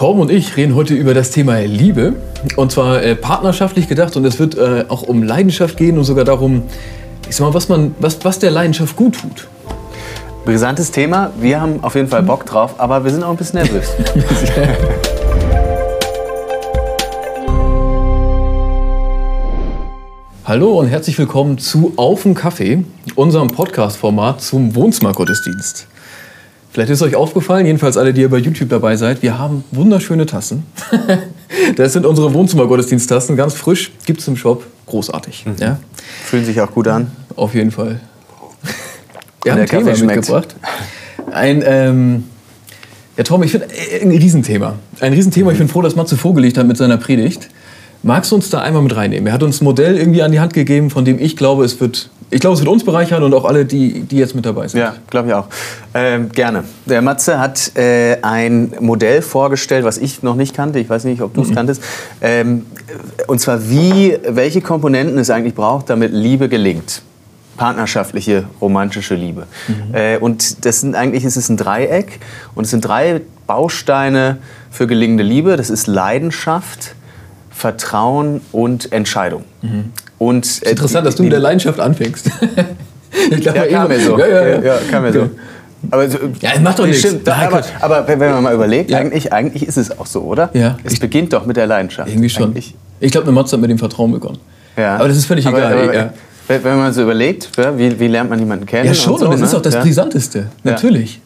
Torben und ich reden heute über das Thema Liebe. Und zwar äh, partnerschaftlich gedacht. Und es wird äh, auch um Leidenschaft gehen und sogar darum, ich sag mal, was, man, was, was der Leidenschaft gut tut. Brisantes Thema. Wir haben auf jeden Fall Bock drauf, aber wir sind auch ein bisschen nervös. Hallo und herzlich willkommen zu Auf dem Kaffee, unserem Podcast-Format zum Wohnzimmergottesdienst. Vielleicht ist euch aufgefallen, jedenfalls alle, die ihr bei YouTube dabei seid, wir haben wunderschöne Tassen. das sind unsere Wohnzimmergottesdiensttassen, ganz frisch, gibt es im Shop, großartig. Mhm. Ja? Fühlen sich auch gut an. Auf jeden Fall. Wir haben ein Thema mitgebracht. Ein, ähm, ja Tom, ich finde, äh, ein Riesenthema. Ein Riesenthema, ich bin froh, dass Matze vorgelegt hat mit seiner Predigt. Magst du uns da einmal mit reinnehmen? Er hat uns ein Modell irgendwie an die Hand gegeben, von dem ich glaube, es wird, ich glaube, es wird uns bereichern und auch alle, die, die jetzt mit dabei sind. Ja, glaube ich auch. Ähm, gerne. Der Matze hat äh, ein Modell vorgestellt, was ich noch nicht kannte. Ich weiß nicht, ob du es mhm. kanntest. Ähm, und zwar, wie, welche Komponenten es eigentlich braucht, damit Liebe gelingt partnerschaftliche, romantische Liebe. Mhm. Äh, und das sind eigentlich ist es ein Dreieck und es sind drei Bausteine für gelingende Liebe. Das ist Leidenschaft, Vertrauen und Entscheidung. Mhm. Und, äh, ist interessant, dass du mit der Leidenschaft anfängst. ich glaube, ja, kam mir so. Ja, ja, ja. ja kam mir so. Aber so, ja, macht doch nichts. Stimmt, aber, aber, wenn man mal überlegt, ja. eigentlich, eigentlich ist es auch so, oder? Ja. Es beginnt doch mit der Leidenschaft. Irgendwie schon. Eigentlich. Ich glaube, eine Matze hat mit dem Vertrauen begonnen. Ja. Aber das ist völlig aber, egal. Aber, ja. Wenn man so überlegt, wie, wie, lernt man jemanden kennen? Ja, schon, und, so, und das ne? ist auch das Brisanteste. Natürlich.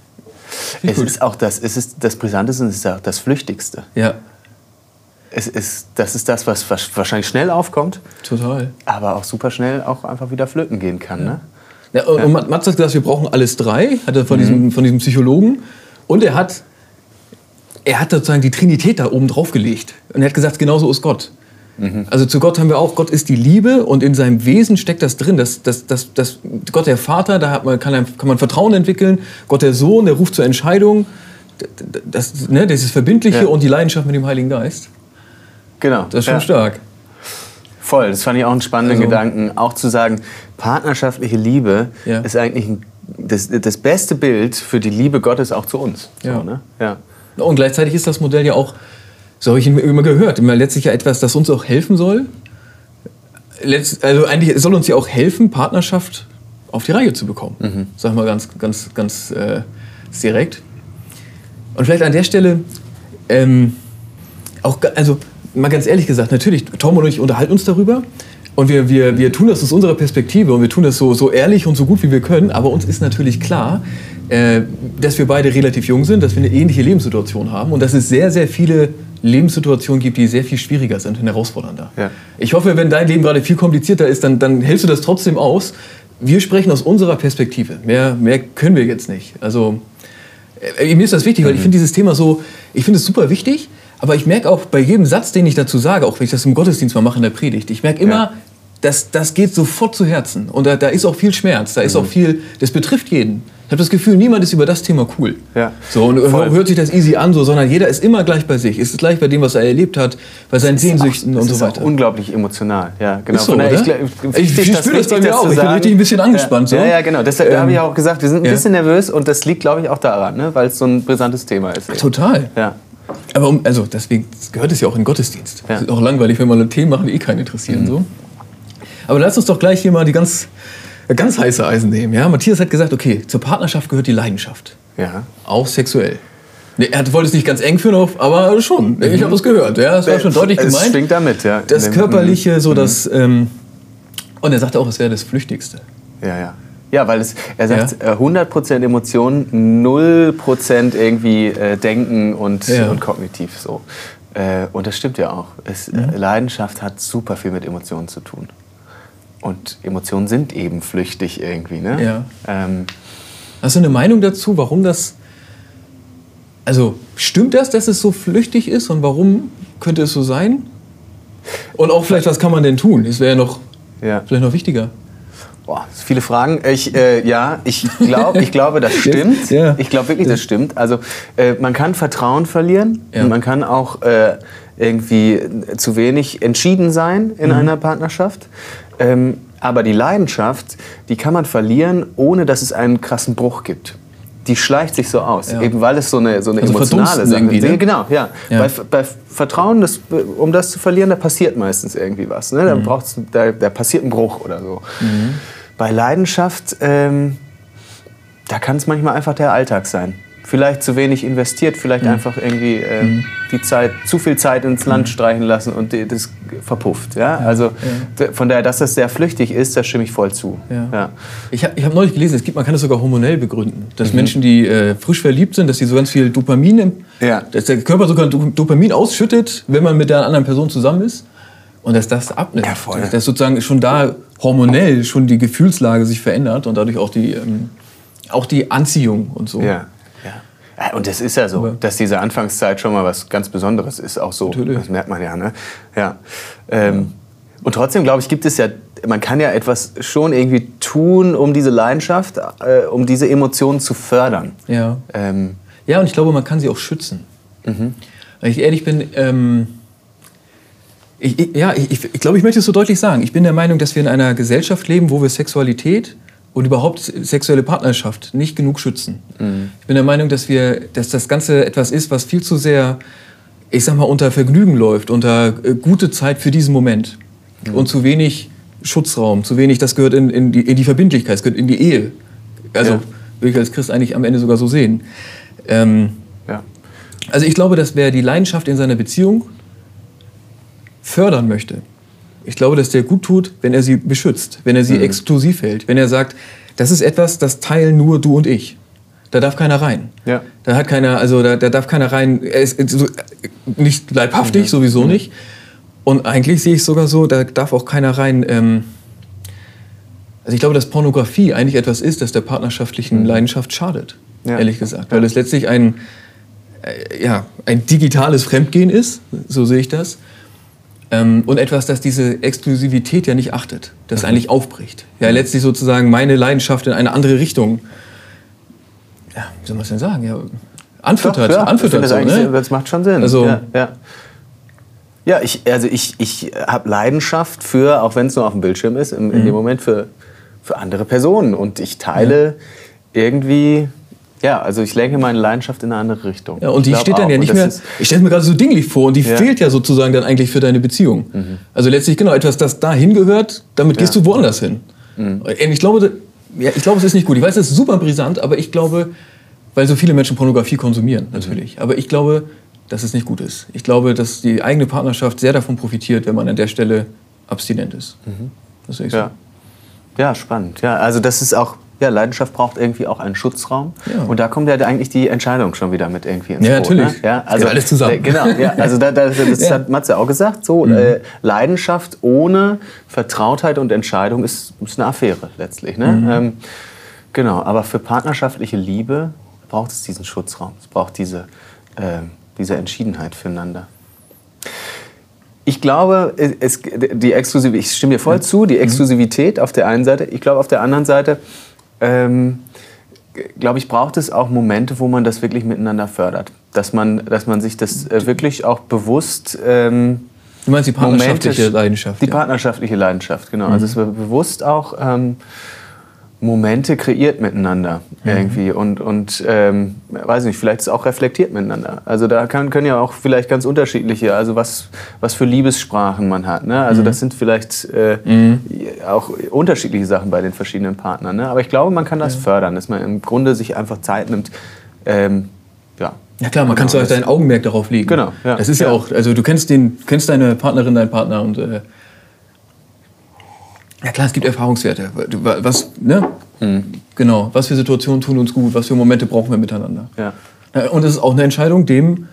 Es ist auch das, es ist das Brisanteste und es ist auch das Flüchtigste. Ja es ist, das ist das, was wahrscheinlich schnell aufkommt. Total. Aber auch super schnell auch einfach wieder flöten gehen kann. Ja. Ne? Ja, und ja. Mats hat gesagt, wir brauchen alles drei, hat er von, mhm. diesem, von diesem Psychologen. Und er hat, er hat sozusagen die Trinität da oben drauf gelegt. Und er hat gesagt, genauso ist Gott. Mhm. Also zu Gott haben wir auch, Gott ist die Liebe und in seinem Wesen steckt das drin. Das, das, das, das, Gott der Vater, da man, kann, kann man Vertrauen entwickeln. Gott der Sohn, der ruft zur Entscheidung. Das, ne, dieses Verbindliche ja. und die Leidenschaft mit dem Heiligen Geist. Genau. Das ist schon ja. stark. Voll, das fand ich auch einen spannenden also, Gedanken. Auch zu sagen, partnerschaftliche Liebe ja. ist eigentlich das, das beste Bild für die Liebe Gottes auch zu uns. Ja. So, ne? ja. Und gleichzeitig ist das Modell ja auch, so habe ich immer gehört, immer letztlich ja etwas, das uns auch helfen soll. Letzt, also eigentlich soll uns ja auch helfen, Partnerschaft auf die Reihe zu bekommen. Mhm. Sag mal ganz, ganz, ganz äh, direkt. Und vielleicht an der Stelle ähm, auch, also mal ganz ehrlich gesagt, natürlich, Tom und ich unterhalten uns darüber. Und wir, wir, wir tun das aus unserer Perspektive und wir tun das so, so ehrlich und so gut wie wir können. Aber uns ist natürlich klar, äh, dass wir beide relativ jung sind, dass wir eine ähnliche Lebenssituation haben und dass es sehr, sehr viele Lebenssituationen gibt, die sehr viel schwieriger sind und herausfordernder. Ja. Ich hoffe, wenn dein Leben gerade viel komplizierter ist, dann, dann hältst du das trotzdem aus. Wir sprechen aus unserer Perspektive. Mehr, mehr können wir jetzt nicht. Also, äh, mir ist das wichtig, weil ich mhm. finde dieses Thema so, ich finde es super wichtig. Aber ich merke auch bei jedem Satz, den ich dazu sage, auch wenn ich das im Gottesdienst mal mache in der Predigt, ich merke immer, ja. das, das geht sofort zu Herzen. Und da, da ist auch viel Schmerz, da ist mhm. auch viel, das betrifft jeden. Ich habe das Gefühl, niemand ist über das Thema cool. Ja. So, und Voll. hört sich das easy an, so, sondern jeder ist immer gleich bei sich. Ist gleich bei dem, was er erlebt hat, bei seinen Sehnsüchten auch, und so weiter. Ist unglaublich emotional. Ja, genau. Ist so, oder? Ich, ich, ich, ich spüre das bei mir auch. Ich bin richtig ein bisschen angespannt. Ja, so. ja, ja, genau. Deshalb ähm, habe ich auch gesagt, wir sind ein bisschen nervös und das liegt, glaube ich, auch daran, ne? weil es so ein brisantes Thema ist. Total. Ja. Aber um, also deswegen gehört es ja auch in Gottesdienst. Ja. ist auch langweilig, wenn wir Themen machen, die eh keinen interessieren. Mhm. So. Aber lass uns doch gleich hier mal die ganz, ganz heiße Eisen nehmen. Ja? Matthias hat gesagt, okay, zur Partnerschaft gehört die Leidenschaft. Ja. Auch sexuell. Nee, er wollte es nicht ganz eng führen, aber schon. Ich habe es gehört. Ja, das war schon deutlich es gemeint. Es schwingt damit, ja. Das Körperliche, so mhm. das. Ähm, und er sagte auch, es wäre das Flüchtigste. Ja, ja. Ja, weil es, er sagt ja. 100% äh, Emotionen, 0% irgendwie äh, Denken und, ja. und kognitiv so. Äh, und das stimmt ja auch. Es, mhm. Leidenschaft hat super viel mit Emotionen zu tun. Und Emotionen sind eben flüchtig irgendwie. Ne? Ja. Ähm, Hast du eine Meinung dazu, warum das... Also stimmt das, dass es so flüchtig ist und warum könnte es so sein? Und auch vielleicht, was kann man denn tun? Das wäre ja noch, ja. vielleicht noch wichtiger. Boah, viele Fragen. Ich, äh, ja, ich, glaub, ich glaube, das stimmt. Ja. Ich glaube wirklich, das stimmt. Also äh, man kann Vertrauen verlieren ja. und man kann auch äh, irgendwie zu wenig entschieden sein in mhm. einer Partnerschaft. Ähm, aber die Leidenschaft, die kann man verlieren, ohne dass es einen krassen Bruch gibt. die schleicht sich so aus, Ja. eben weil es so eine, so eine Also emotionale Sache ist. ne? Genau, ja. Ja. Bei, bei Vertrauen, das, um das zu verlieren, da passiert meistens irgendwie was. Ne? Mhm. Da, braucht's, da, da passiert ein Bruch oder so. Bei Leidenschaft, ähm, da kann es manchmal einfach der Alltag sein. Vielleicht zu wenig investiert, vielleicht einfach irgendwie ähm, die Zeit, zu viel Zeit ins Land streichen lassen und die, das verpufft. Ja? Also d- von daher, dass das sehr flüchtig ist, da stimme ich voll zu. Ja. Ja. Ich habe ich hab neulich gelesen, es gibt, man kann das sogar hormonell begründen. Dass Menschen, die äh, frisch verliebt sind, dass sie so ganz viel Dopamin, Ja. dass der Körper sogar Do- Dopamin ausschüttet, wenn man mit der anderen Person zusammen ist. Und dass das abnimmt. Ja, voll. Dass sozusagen schon da hormonell schon die Gefühlslage sich verändert und dadurch auch die, ähm, auch die Anziehung und so. Ja. ja. Und es ist ja so, dass diese Anfangszeit schon mal was ganz Besonderes ist, auch so. Natürlich. Das merkt man ja, ne? Ja. Ähm, Und trotzdem, glaube ich, gibt es ja, man kann ja etwas schon irgendwie tun, um diese Leidenschaft, äh, um diese Emotionen zu fördern. Ja. Ähm, Ja, und ich glaube, man kann sie auch schützen. Wenn ich ehrlich bin, ähm, ich, ich, ja, ich, ich, glaube, ich möchte es so deutlich sagen. Ich bin der Meinung, dass wir in einer Gesellschaft leben, wo wir Sexualität und überhaupt sexuelle Partnerschaft nicht genug schützen. Ich bin der Meinung, dass, wir, dass das Ganze etwas ist, was viel zu sehr, ich sag mal, unter Vergnügen läuft, unter äh, gute Zeit für diesen Moment. Und zu wenig Schutzraum, zu wenig, das gehört in, in, die, in die Verbindlichkeit, es gehört in die Ehe. Also Ja. würde ich als Christ eigentlich am Ende sogar so sehen. Ähm, ja. also ich glaube, dass wer die Leidenschaft in seiner Beziehung fördern möchte, ich glaube, dass der gut tut, wenn er sie beschützt, wenn er sie exklusiv hält, wenn er sagt, das ist etwas, das teilen nur du und ich. Da darf keiner rein. Ja. Da hat keiner, also da, da darf keiner rein, er ist so, nicht leibhaftig, sowieso nicht. Und eigentlich sehe ich es sogar so, da darf auch keiner rein. Ähm, also ich glaube, dass Pornografie eigentlich etwas ist, das der partnerschaftlichen Leidenschaft schadet, Ja. ehrlich gesagt. Weil es letztlich ein, äh, ja, ein digitales Fremdgehen ist, so sehe ich das. Ähm, und etwas, das diese Exklusivität ja nicht achtet, das eigentlich aufbricht. Ja, letztlich sozusagen meine Leidenschaft in eine andere Richtung, ja, wie soll man es denn sagen, ja, anfüttert. Doch, ja, ich anfüttert das, so, ne? das macht schon Sinn. Also- ja, ja. ja ich, also ich, ich habe Leidenschaft für, auch wenn es nur auf dem Bildschirm ist, im, Mhm. in dem Moment für, für andere Personen. Und ich teile irgendwie, ja, also ich lenke meine Leidenschaft in eine andere Richtung. Ja, und Ich die steht dann auch. ja nicht mehr. Ich stelle mir gerade so dinglich vor und die Ja. Mhm. fehlt ja sozusagen dann eigentlich für deine Beziehung. Also letztlich genau etwas, das dahin gehört, damit gehst Ja. Mhm. du woanders hin. Und ich glaube, ja, ich glaube, es ist nicht gut. Ich weiß, es ist super brisant, aber ich glaube, weil so viele Menschen Pornografie konsumieren, Mhm. natürlich. Aber ich glaube, dass es nicht gut ist. Ich glaube, dass die eigene Partnerschaft sehr davon profitiert, wenn man an der Stelle abstinent ist. Das sehe ich so. Mhm. Ja. ja, spannend. Ja, also das ist auch, ja, Leidenschaft braucht irgendwie auch einen Schutzraum. Ja. Und da kommt ja eigentlich die Entscheidung schon wieder mit irgendwie ins Ja, Boot, natürlich. Ne? Ja, also, alles zusammen. äh, Genau, ja, also da, da, das Ja. Mhm. hat Matze auch gesagt. So, äh, Leidenschaft ohne Vertrautheit und Entscheidung ist, ist eine Affäre letztlich. Ne? Mhm. Ähm, genau, aber für partnerschaftliche Liebe braucht es diesen Schutzraum. Es braucht diese, äh, diese Entschiedenheit füreinander. Ich glaube, es, die Exklusivität, ich stimme dir voll zu, die Exklusivität auf der einen Seite. Ich glaube, auf der anderen Seite, ähm, glaube ich, braucht es auch Momente, wo man das wirklich miteinander fördert. Dass man, dass man sich das äh, wirklich auch bewusst. Ähm, Du meinst die partnerschaftliche Momente- Leidenschaft? Die ja. partnerschaftliche Leidenschaft, genau. Also es wird bewusst auch ähm, Momente kreiert miteinander irgendwie und, und ähm, weiß nicht, vielleicht ist auch reflektiert miteinander. Also da kann, können ja auch vielleicht ganz unterschiedliche, also was, was für Liebessprachen man hat. Ne? Also das sind vielleicht äh, auch unterschiedliche Sachen bei den verschiedenen Partnern. Ne? Aber ich glaube, man kann das fördern, dass man im Grunde sich einfach Zeit nimmt. Ähm, ja. Ja klar, man Genau, kann das- dein Augenmerk darauf legen. Genau, ja. Das ist ja, Ja. auch, also du kennst den, kennst deine Partnerin, deinen Partner und äh, ja klar, es gibt Erfahrungswerte. Was, ne? Mhm. Genau, was für Situationen tun uns gut, was für Momente brauchen wir miteinander. Ja. Ja, Und es ist auch eine Entscheidung, dem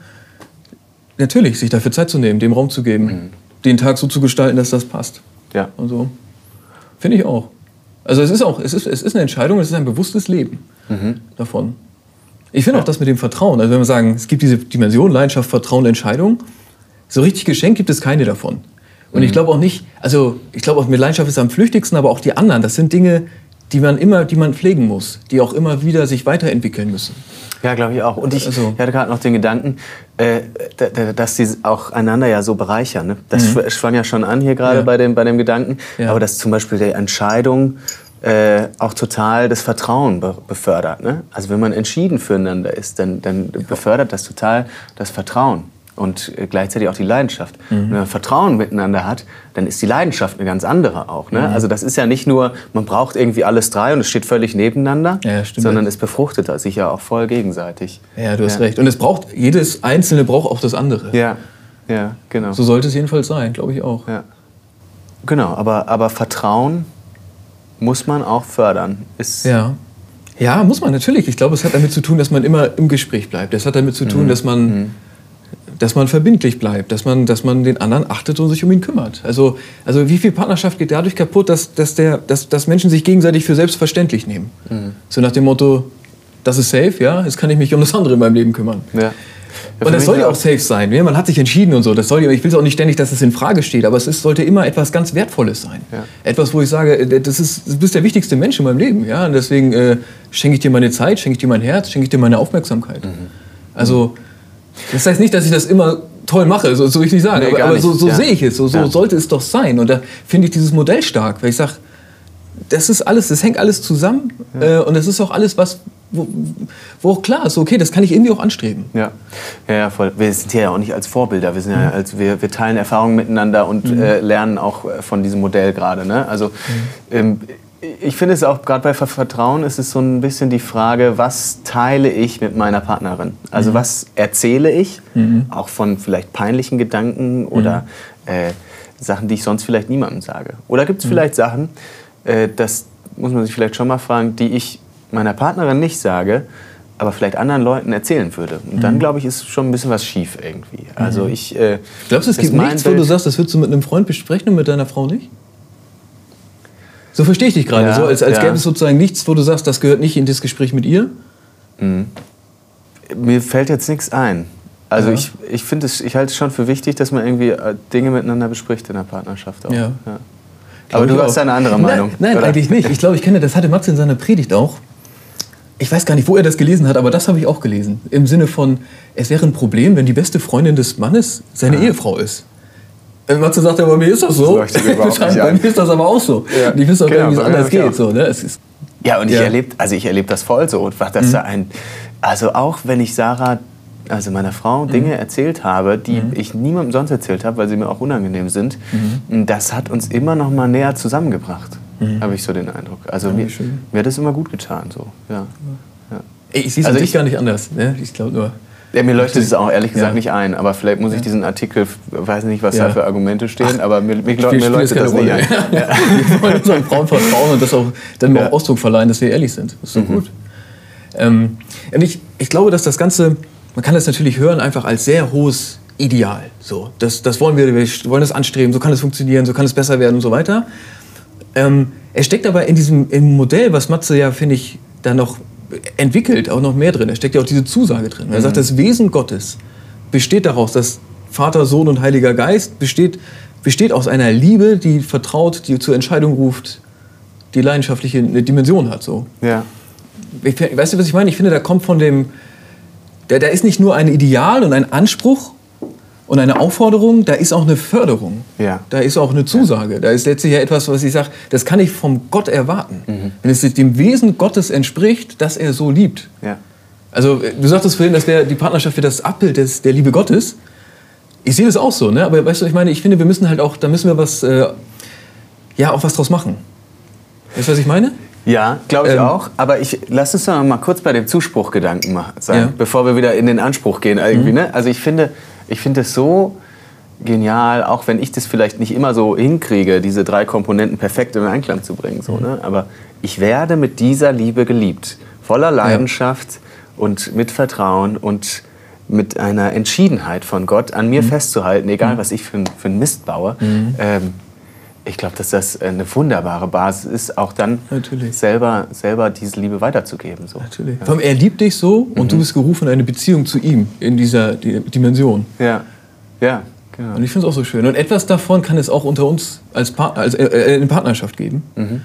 natürlich sich dafür Zeit zu nehmen, dem Raum zu geben, Mhm. den Tag so zu gestalten, dass das passt. Ja. Und so. Finde ich auch. Also es ist auch, es ist, es ist eine Entscheidung, es ist ein bewusstes Leben davon. Ich finde auch das mit dem Vertrauen. Also wenn wir sagen, es gibt diese Dimension, Leidenschaft, Vertrauen, Entscheidung, so richtig geschenkt gibt es keine davon. Und ich glaube auch nicht, also ich glaube auch mit Leidenschaft ist am flüchtigsten, aber auch die anderen, das sind Dinge, die man immer, die man pflegen muss, die auch immer wieder sich weiterentwickeln müssen. Ja, glaube ich auch. Und ich, Also- ich hatte gerade noch den Gedanken, äh, da- da- dass sie auch einander ja so bereichern. Ne? Das schw- schwang ja schon an hier gerade Ja. bei, dem, bei dem Gedanken. Ja. Aber dass zum Beispiel die Entscheidung, äh, auch total das Vertrauen be befördert. Ne? Also wenn man entschieden füreinander ist, dann, dann befördert das total das Vertrauen und äh, gleichzeitig auch die Leidenschaft. Mhm. Wenn man Vertrauen miteinander hat, dann ist die Leidenschaft eine ganz andere auch. Ne? Mhm. Also das ist ja nicht nur, man braucht irgendwie alles drei und es steht völlig nebeneinander, ja, sondern es befruchtet sich ja auch voll gegenseitig. Ja, du hast ja. recht. Und es braucht, jedes Einzelne braucht auch das andere. Ja, ja, genau. So sollte es jedenfalls sein, glaube ich auch. Ja. Genau, aber, aber Vertrauen muss man auch fördern. Ist ja. Ja, muss man natürlich. Ich glaube, es hat damit zu tun, dass man immer im Gespräch bleibt. Es hat damit zu tun, mhm. dass man mhm dass man verbindlich bleibt, dass man, dass man den anderen achtet und sich um ihn kümmert. Also, also wie viel Partnerschaft geht dadurch kaputt, dass, dass, der, dass, dass Menschen sich gegenseitig für selbstverständlich nehmen? Mhm. So nach dem Motto, das ist safe, ja, jetzt kann ich mich um das andere in meinem Leben kümmern. Ja. Ja, und das soll ja auch safe sein. Ja, man hat sich entschieden und so. Das soll, ich will es auch nicht ständig, dass es in Frage steht, aber es ist, sollte immer etwas ganz Wertvolles sein. Ja. Etwas, wo ich sage, äh, das ist, du bist der wichtigste Mensch in meinem Leben. Ja? Und deswegen äh, schenke ich dir meine Zeit, schenke ich dir mein Herz, schenke ich dir meine Aufmerksamkeit. Mhm. Also das heißt nicht, dass ich das immer toll mache, so, so will ich nicht sagen, nee, aber, aber, so, so ja. sehe ich es, so, so ja. sollte es doch sein. Und da finde ich dieses Modell stark, weil ich sage, das ist alles, das hängt alles zusammen äh, und das ist auch alles, was, wo, wo auch klar ist, okay, das kann ich irgendwie auch anstreben. Ja, ja, ja voll. Wir sind hier ja auch nicht als Vorbilder, wir, sind ja mhm. als, wir, wir teilen Erfahrungen miteinander und mhm. äh, lernen auch äh, von diesem Modell gerade. Ne? Also mhm. ähm, ich finde es auch, gerade bei Vertrauen ist es so ein bisschen die Frage, was teile ich mit meiner Partnerin? Also mhm. was erzähle ich, mhm. auch von vielleicht peinlichen Gedanken oder mhm. äh, Sachen, die ich sonst vielleicht niemandem sage? Oder gibt es mhm. vielleicht Sachen, äh, das muss man sich vielleicht schon mal fragen, die ich meiner Partnerin nicht sage, aber vielleicht anderen Leuten erzählen würde. Und dann, mhm. glaube ich, ist schon ein bisschen was schief irgendwie. Also mhm. ich... Äh, Glaubst du, es gibt nichts, Bild wo du sagst, das würdest du mit einem Freund besprechen und mit deiner Frau nicht? So verstehe ich dich gerade. Ja, so, als, als ja. gäbe es sozusagen nichts, wo du sagst, das gehört nicht in das Gespräch mit ihr? Mhm. Mir fällt jetzt nichts ein. Also ja. ich, ich finde es, ich halte es schon für wichtig, dass man irgendwie äh, Dinge miteinander bespricht in der Partnerschaft auch. Ja. Aber du hast eine andere Meinung. Nein, nein eigentlich nicht. Ich glaube, ich kenne, das hatte Matze in seiner Predigt auch. Ich weiß gar nicht, wo er das gelesen hat, aber das habe ich auch gelesen. Im Sinne von, es wäre ein Problem, wenn die beste Freundin des Mannes seine ah. Ehefrau ist. Matze sagt ja, bei mir ist das so. Das bei mir ist das aber auch so. Ja. Ich weiß auch genau, wie es anders geht. So, ne? ja, und ich ja. erlebe also erleb das voll so. Dass mhm. da ein, also auch wenn ich Sarah, also meiner Frau, mhm. Dinge erzählt habe, die mhm. ich niemandem sonst erzählt habe, weil sie mir auch unangenehm sind, mhm. das hat uns immer noch mal näher zusammengebracht, mhm. habe ich so den Eindruck. Also ja, mir, mir hat das immer gut getan. So. Ja. Ich sehe es also ich, gar nicht anders. Ne? Ich glaube nur... Ja, mir leuchtet es auch ehrlich gesagt ja. nicht ein, aber vielleicht muss ich diesen Artikel, weiß nicht, was ja. da für Argumente stehen, Ach, aber mir, mir, mir, mir leuchtet das Rolle. nicht ein. Ja. Wir wollen unseren Frauen vertrauen und das auch dann auch Ausdruck verleihen, dass wir ehrlich sind. Das ist so mhm. gut. Ähm, und ich, ich glaube, dass das Ganze, man kann das natürlich hören, einfach als sehr hohes Ideal. So, das, das wollen wir, wir wollen das anstreben, so kann es funktionieren, so kann es besser werden und so weiter. Ähm, es steckt aber in diesem Modell, was Matze ja, finde ich, da noch entwickelt auch noch mehr drin. Da steckt ja auch diese Zusage drin. Er sagt, mhm. das Wesen Gottes besteht daraus, dass Vater, Sohn und Heiliger Geist besteht, besteht aus einer Liebe, die vertraut, die zur Entscheidung ruft, die leidenschaftliche eine Dimension hat. So. Ja. Ich, weißt du, was ich meine? Ich finde, da kommt von dem, da, da ist nicht nur ein Ideal und ein Anspruch, und eine Aufforderung, da ist auch eine Förderung. Ja. Da ist auch eine Zusage. Ja. Da ist letztlich ja etwas, was ich sage, das kann ich vom Gott erwarten. Mhm. Wenn es dem Wesen Gottes entspricht, dass er so liebt. Ja. Also du sagtest vorhin, dass der, die Partnerschaft für das Abbild des, der Liebe Gottes. Ich sehe das auch so, ne? aber weißt du, ich meine, ich finde, wir müssen halt auch, da müssen wir was, äh, ja, auch was draus machen. Weißt du, was ich meine? Ja, glaube ich ähm, auch. Aber ich lass uns noch mal kurz bei dem Zuspruchgedanken sein, ja. bevor wir wieder in den Anspruch gehen. Irgendwie, mhm. ne? Also ich finde, ich finde es so genial, auch wenn ich das vielleicht nicht immer so hinkriege, diese drei Komponenten perfekt in Einklang zu bringen. So, ne? Aber ich werde mit dieser Liebe geliebt, voller Leidenschaft ja. und mit Vertrauen und mit einer Entschiedenheit von Gott an mir mhm. festzuhalten, egal mhm. was ich für, für einen Mist baue. Mhm. Ähm, ich glaube, dass das eine wunderbare Basis ist, auch dann selber, selber diese Liebe weiterzugeben. So. Natürlich. Ja. er liebt dich so und mhm. du bist gerufen in eine Beziehung zu ihm in dieser Dimension. Ja, ja. Genau. Und ich finde es auch so schön. Und etwas davon kann es auch unter uns als, pa als äh, äh, in Partnerschaft geben. Mhm.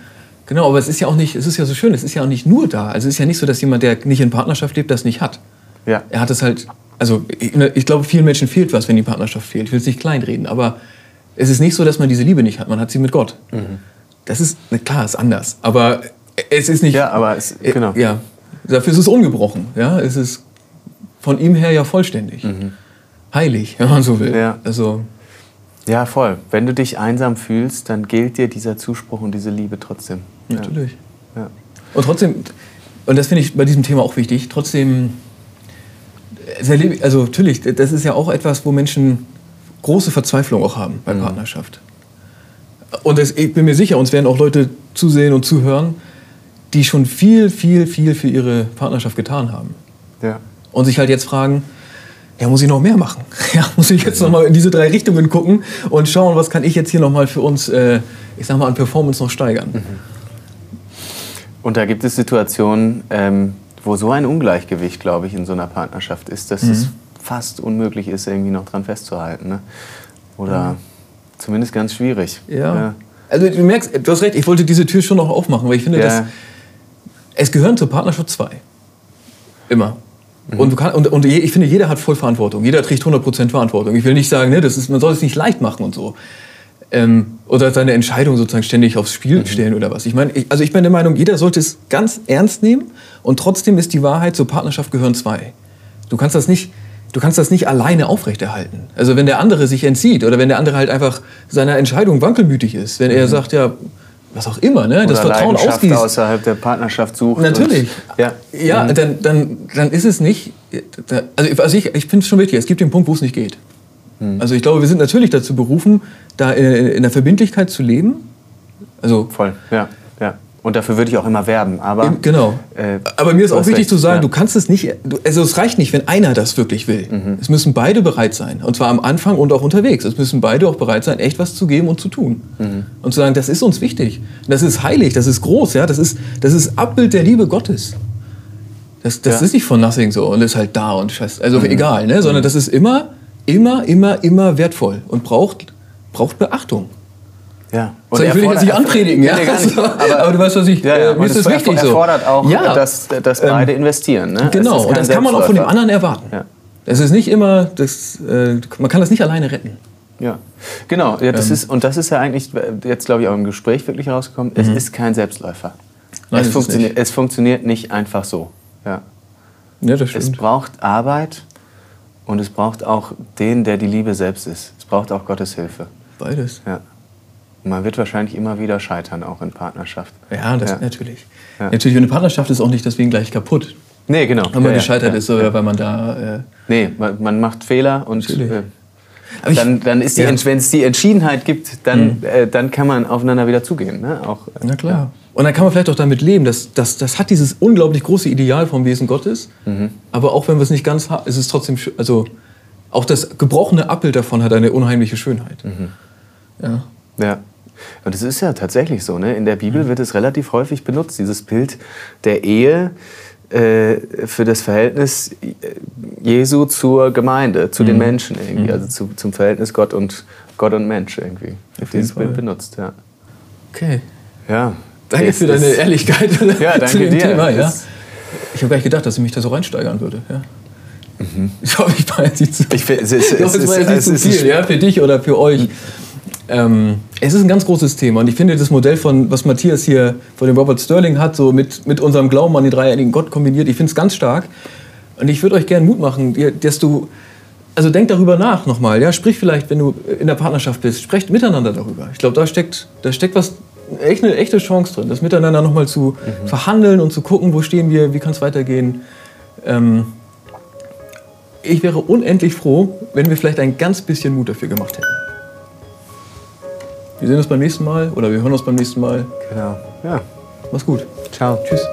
Genau, aber es ist ja auch nicht, es ist ja so schön, es ist ja auch nicht nur da. Also es ist ja nicht so, dass jemand, der nicht in Partnerschaft lebt, das nicht hat. Ja. Er hat es halt, also ich, ich glaube, vielen Menschen fehlt was, wenn die Partnerschaft fehlt. Ich will es nicht kleinreden, aber es ist nicht so, dass man diese Liebe nicht hat. Man hat sie mit Gott. Mhm. Das ist, klar, ist anders. Aber es ist nicht. Ja, aber es, äh, genau. Ja, dafür ist es ungebrochen. Ja, es ist von ihm her ja vollständig. Heilig, wenn man so will. Mhm. Ja. Also, Ja, voll. Wenn du dich einsam fühlst, dann gilt dir dieser Zuspruch und diese Liebe trotzdem. Natürlich. Ja. Und trotzdem, und das finde ich bei diesem Thema auch wichtig, trotzdem, also natürlich, das ist ja auch etwas, wo Menschen große Verzweiflung auch haben bei Partnerschaft. Und es, ich bin mir sicher, uns werden auch Leute zusehen und zuhören, die schon viel, viel, viel für ihre Partnerschaft getan haben. Ja. Und sich halt jetzt fragen, ja, muss ich noch mehr machen? Ja, muss ich jetzt noch mal in diese drei Richtungen gucken und schauen, was kann ich jetzt hier noch mal für uns, äh, ich sag mal, an Performance noch steigern? Und da gibt es Situationen, ähm, wo so ein Ungleichgewicht, glaube ich, in so einer Partnerschaft ist, dass es fast unmöglich ist, irgendwie noch dran festzuhalten. Ne? Oder zumindest ganz schwierig. Ja. Also du merkst, du hast recht, ich wollte diese Tür schon noch aufmachen, weil ich finde, Ja. dass es gehören zur Partnerschaft zwei. Immer. Mhm. Und, kann, und, und ich finde, jeder hat voll Verantwortung. Jeder trägt 100% Verantwortung. Ich will nicht sagen, ne, das ist, man soll es nicht leicht machen und so. Ähm, oder seine Entscheidung sozusagen ständig aufs Spiel Mhm. stellen oder was. Ich meine, ich, also ich bin der Meinung, jeder sollte es ganz ernst nehmen und trotzdem ist die Wahrheit, zur Partnerschaft gehören zwei. Du kannst das nicht, du kannst das nicht alleine aufrechterhalten. Also wenn der andere sich entzieht oder wenn der andere halt einfach seiner Entscheidung wankelmütig ist, wenn er sagt, ja, was auch immer, ne, das Mhm. Oder Vertrauen ausgießt. außerhalb der Partnerschaft sucht. Natürlich. Und, ja. Ja, Mhm. dann, dann, dann ist es nicht. Also, also ich, ich finde es schon wichtig, es gibt den Punkt, wo es nicht geht. Mhm. Also ich glaube, wir sind natürlich dazu berufen, da in, in der Verbindlichkeit zu leben. Also Voll, ja. ja. Und dafür würde ich auch immer werben. Aber, genau. äh, Aber mir ist auch wichtig recht, zu sagen, ja. du kannst es nicht, du, also es reicht nicht, wenn einer das wirklich will. Mhm. Es müssen beide bereit sein. Und zwar am Anfang und auch unterwegs. Es müssen beide auch bereit sein, echt was zu geben und zu tun. Mhm. Und zu sagen, das ist uns wichtig. Das ist heilig, das ist groß, ja. Das ist, das ist Abbild der Liebe Gottes. Das, das Ja. Mhm. ist nicht von nothing so und ist halt da und scheiß, also egal, ne? Sondern das ist immer, immer, immer, immer wertvoll und braucht, braucht Beachtung. Ja. So, ich will dich jetzt nicht anpredigen, ja. Gar nicht. Aber, aber du weißt, was ich. Ja, ja. äh, mir und ist es das wichtig so. erfordert auch, Ja. dass, dass beide investieren. Ne? Es Genau, und das kann man auch von dem anderen erwarten. Ja. Es ist nicht immer, das, äh, man kann das nicht alleine retten. Ja, genau. Ja, Ähm. das ist, und das ist ja eigentlich jetzt, glaube ich, auch im Gespräch wirklich rausgekommen. Es ist kein Selbstläufer. Mhm. Nein, es, es funktioniert, nicht. es funktioniert nicht einfach so. Ja. Ja, das Es stimmt. braucht Arbeit und es braucht auch den, der die Liebe selbst ist. Es braucht auch Gottes Hilfe. Beides. Ja. Und man wird wahrscheinlich immer wieder scheitern, auch in Partnerschaft. Ja, das Ja. natürlich. Ja. Natürlich, eine Partnerschaft ist auch nicht deswegen gleich kaputt, Nee, genau. wenn man ja, gescheitert ist ja. oder weil man da. Äh, Nee, man, man macht Fehler und äh, dann, dann ist die. Mhm. Wenn es die Entschiedenheit gibt, dann, äh, dann kann man aufeinander wieder zugehen. Ne? Auch, äh, Na klar. Und dann kann man vielleicht auch damit leben, dass, dass das hat dieses unglaublich große Ideal vom Wesen Gottes. Mhm. Aber auch wenn wir es nicht ganz haben, ist es trotzdem, also auch das gebrochene Abbild davon hat eine unheimliche Schönheit. Mhm. Ja. Ja. Und es ist ja tatsächlich so. Ne? In der Bibel Mhm. wird es relativ häufig benutzt, dieses Bild der Ehe äh, für das Verhältnis äh, Jesu zur Gemeinde, zu Mhm. den Menschen irgendwie. Also zu, zum Verhältnis Gott und, Gott und Mensch irgendwie. Jeden dieses Bild Fall. benutzt, ja. Okay. ja. Danke für deine Ehrlichkeit Ja, zu danke dem dir. Thema. Ja. Ich habe gar nicht gedacht, dass ich mich da so reinsteigern würde. Ja. Ich hoffe, ich war jetzt nicht zu Ich finde, es ist, Ich hoffe, es war jetzt nicht es zu ist- viel, ja, für dich oder für euch. Ähm, es ist ein ganz großes Thema und ich finde das Modell von, was Matthias hier von dem Robert Sterling hat, so mit, mit unserem Glauben an den dreieinigen Gott kombiniert, ich finde es ganz stark. Und ich würde euch gerne Mut machen, dass du, also denkt darüber nach nochmal, ja, sprich vielleicht, wenn du in der Partnerschaft bist, sprecht miteinander darüber. Ich glaube, da steckt, da steckt was, echt eine echte Chance drin, das miteinander nochmal zu verhandeln und zu gucken, wo stehen wir, wie kann es weitergehen. Ähm, ich wäre unendlich froh, wenn wir vielleicht ein ganz bisschen Mut dafür gemacht hätten. Wir sehen uns beim nächsten Mal oder wir hören uns beim nächsten Mal. Genau. Ja. Mach's gut. Ciao. Tschüss.